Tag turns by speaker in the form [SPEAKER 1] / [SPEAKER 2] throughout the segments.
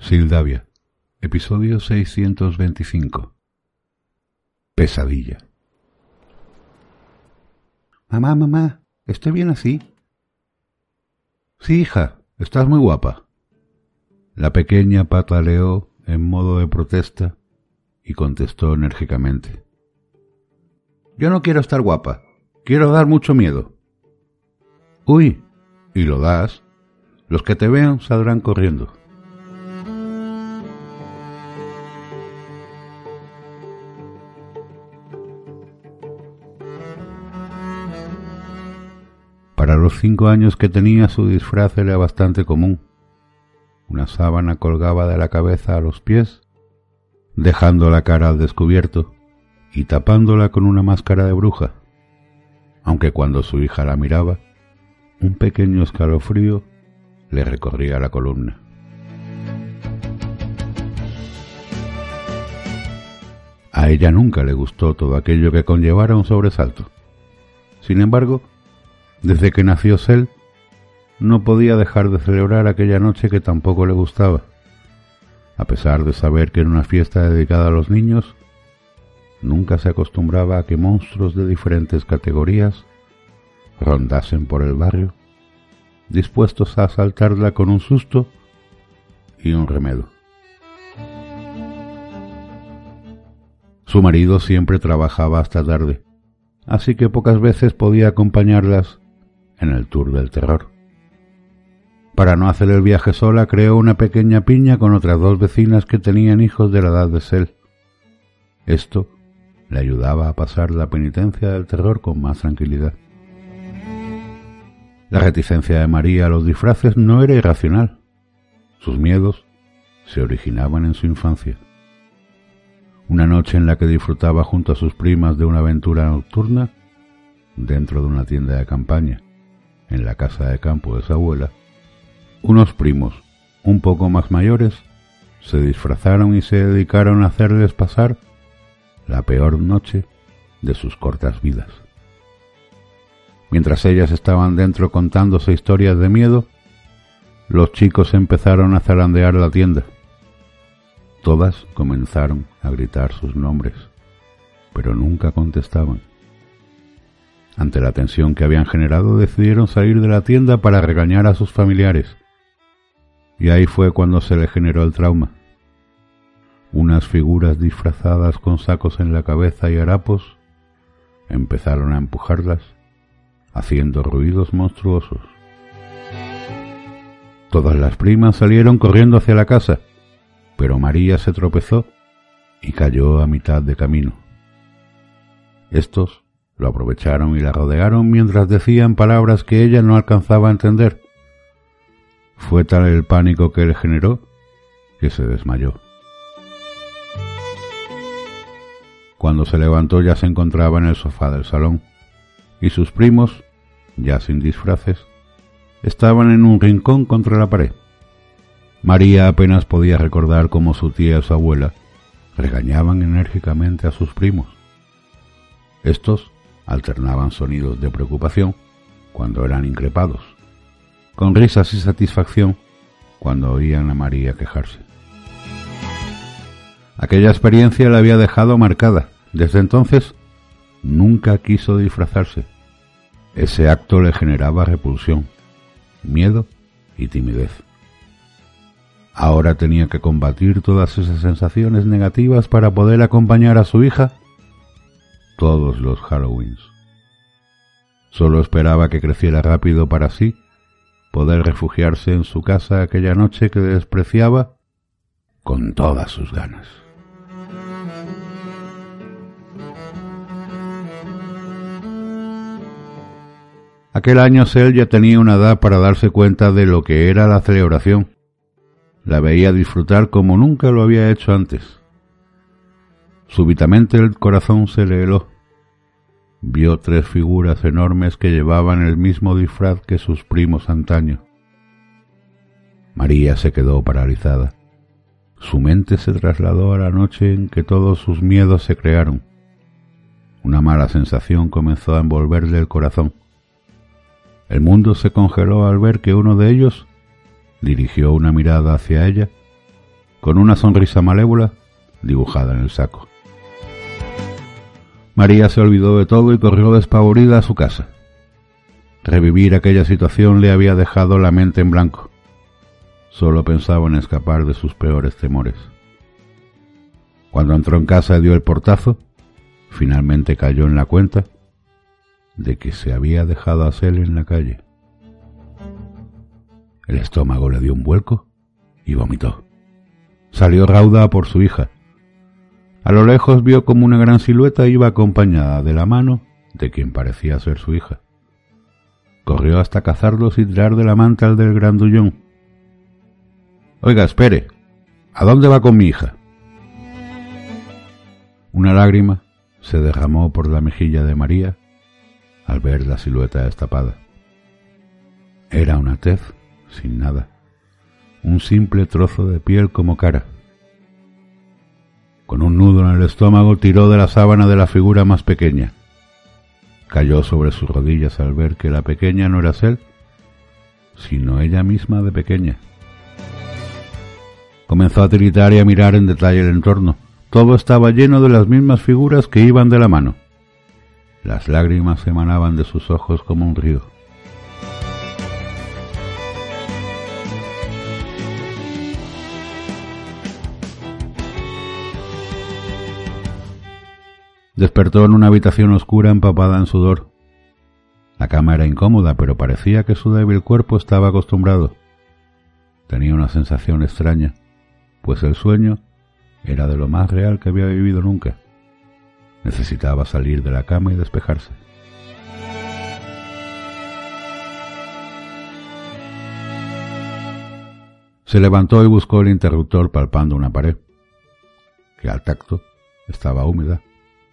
[SPEAKER 1] Sildavia, episodio 625. Pesadilla. Mamá, mamá, ¿estoy bien así? Sí, hija, estás muy guapa. La pequeña pataleó en modo de protesta y contestó enérgicamente. Yo no quiero estar guapa, quiero dar mucho miedo. Uy, y lo das, los que te vean saldrán corriendo. Los cinco años que tenía su disfraz era bastante común. Una sábana colgaba de la cabeza a los pies, dejando la cara al descubierto y tapándola con una máscara de bruja, aunque cuando su hija la miraba, un pequeño escalofrío le recorría la columna. A ella nunca le gustó todo aquello que conllevara un sobresalto. Sin embargo, desde que nació Sel, no podía dejar de celebrar aquella noche que tampoco le gustaba. A pesar de saber que era una fiesta dedicada a los niños, nunca se acostumbraba a que monstruos de diferentes categorías rondasen por el barrio, dispuestos a asaltarla con un susto y un remedo. Su marido siempre trabajaba hasta tarde, así que pocas veces podía acompañarlas en el Tour del Terror. Para no hacer el viaje sola, creó una pequeña piña con otras dos vecinas que tenían hijos de la edad de Sel. Esto le ayudaba a pasar la penitencia del terror con más tranquilidad. La reticencia de María a los disfraces no era irracional. Sus miedos se originaban en su infancia. Una noche en la que disfrutaba junto a sus primas de una aventura nocturna dentro de una tienda de campaña en la casa de campo de su abuela, unos primos, un poco más mayores, se disfrazaron y se dedicaron a hacerles pasar la peor noche de sus cortas vidas. Mientras ellas estaban dentro contándose historias de miedo, los chicos empezaron a zarandear la tienda. Todas comenzaron a gritar sus nombres, pero nunca contestaban. Ante la tensión que habían generado, decidieron salir de la tienda para regañar a sus familiares. Y ahí fue cuando se le generó el trauma. Unas figuras disfrazadas con sacos en la cabeza y harapos empezaron a empujarlas, haciendo ruidos monstruosos. Todas las primas salieron corriendo hacia la casa, pero María se tropezó y cayó a mitad de camino. Estos lo aprovecharon y la rodearon mientras decían palabras que ella no alcanzaba a entender. Fue tal el pánico que le generó que se desmayó. Cuando se levantó ya se encontraba en el sofá del salón y sus primos, ya sin disfraces, estaban en un rincón contra la pared. María apenas podía recordar cómo su tía y su abuela regañaban enérgicamente a sus primos. Estos alternaban sonidos de preocupación cuando eran increpados, con risas y satisfacción cuando oían a María quejarse. Aquella experiencia la había dejado marcada. Desde entonces nunca quiso disfrazarse. Ese acto le generaba repulsión, miedo y timidez. Ahora tenía que combatir todas esas sensaciones negativas para poder acompañar a su hija todos los Halloweens. Solo esperaba que creciera rápido para así poder refugiarse en su casa aquella noche que despreciaba con todas sus ganas. Aquel año Sel ya tenía una edad para darse cuenta de lo que era la celebración la veía disfrutar como nunca lo había hecho antes. Súbitamente el corazón se le heló. Vio tres figuras enormes que llevaban el mismo disfraz que sus primos antaño. María se quedó paralizada. Su mente se trasladó a la noche en que todos sus miedos se crearon. Una mala sensación comenzó a envolverle el corazón. El mundo se congeló al ver que uno de ellos dirigió una mirada hacia ella con una sonrisa malévola dibujada en el saco. María se olvidó de todo y corrió despavorida a su casa. Revivir aquella situación le había dejado la mente en blanco. Solo pensaba en escapar de sus peores temores. Cuando entró en casa y dio el portazo, finalmente cayó en la cuenta de que se había dejado a Cel en la calle. El estómago le dio un vuelco y vomitó. Salió rauda por su hija. A lo lejos vio como una gran silueta iba acompañada de la mano de quien parecía ser su hija. Corrió hasta cazarlos y tirar de la manta al del grandullón. Oiga, espere. ¿A dónde va con mi hija? Una lágrima se derramó por la mejilla de María al ver la silueta destapada. Era una tez sin nada, un simple trozo de piel como cara. Con un nudo en el estómago tiró de la sábana de la figura más pequeña. Cayó sobre sus rodillas al ver que la pequeña no era él, sino ella misma de pequeña. Comenzó a tiritar y a mirar en detalle el entorno. Todo estaba lleno de las mismas figuras que iban de la mano. Las lágrimas emanaban de sus ojos como un río. Despertó en una habitación oscura empapada en sudor. La cama era incómoda, pero parecía que su débil cuerpo estaba acostumbrado. Tenía una sensación extraña, pues el sueño era de lo más real que había vivido nunca. Necesitaba salir de la cama y despejarse. Se levantó y buscó el interruptor palpando una pared, que al tacto estaba húmeda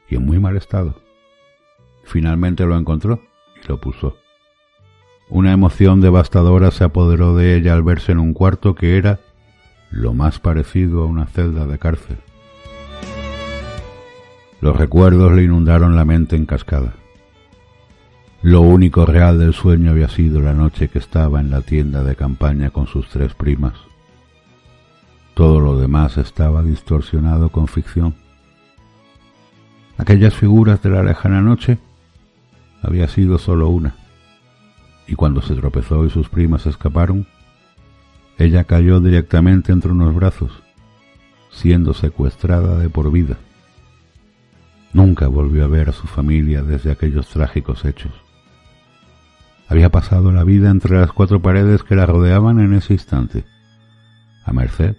[SPEAKER 1] y en muy mal estado. Finalmente lo encontró y lo puso. Una emoción devastadora se apoderó de ella al verse en un cuarto que era lo más parecido a una celda de cárcel. Los recuerdos le inundaron la mente en cascada. Lo único real del sueño había sido la noche que estaba en la tienda de campaña con sus tres primas. Todo lo demás estaba distorsionado con ficción. Aquellas figuras de la lejana noche había sido solo una, y cuando se tropezó y sus primas escaparon, ella cayó directamente entre unos brazos, siendo secuestrada de por vida. Nunca volvió a ver a su familia desde aquellos trágicos hechos. Había pasado la vida entre las cuatro paredes que la rodeaban en ese instante, a merced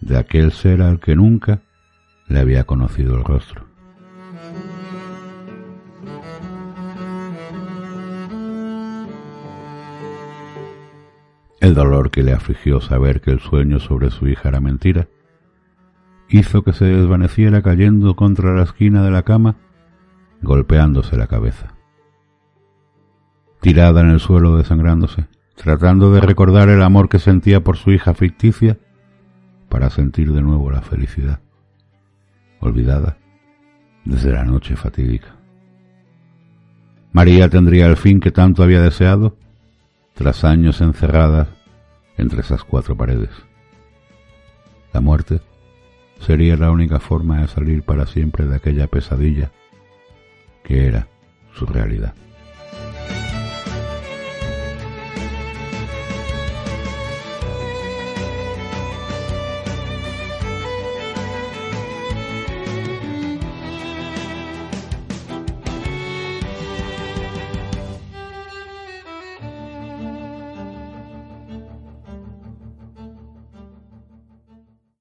[SPEAKER 1] de aquel ser al que nunca le había conocido el rostro. El dolor que le afligió saber que el sueño sobre su hija era mentira hizo que se desvaneciera cayendo contra la esquina de la cama, golpeándose la cabeza. Tirada en el suelo desangrándose, tratando de recordar el amor que sentía por su hija ficticia para sentir de nuevo la felicidad, olvidada desde la noche fatídica. María tendría el fin que tanto había deseado tras años encerradas entre esas cuatro paredes. La muerte sería la única forma de salir para siempre de aquella pesadilla que era su realidad.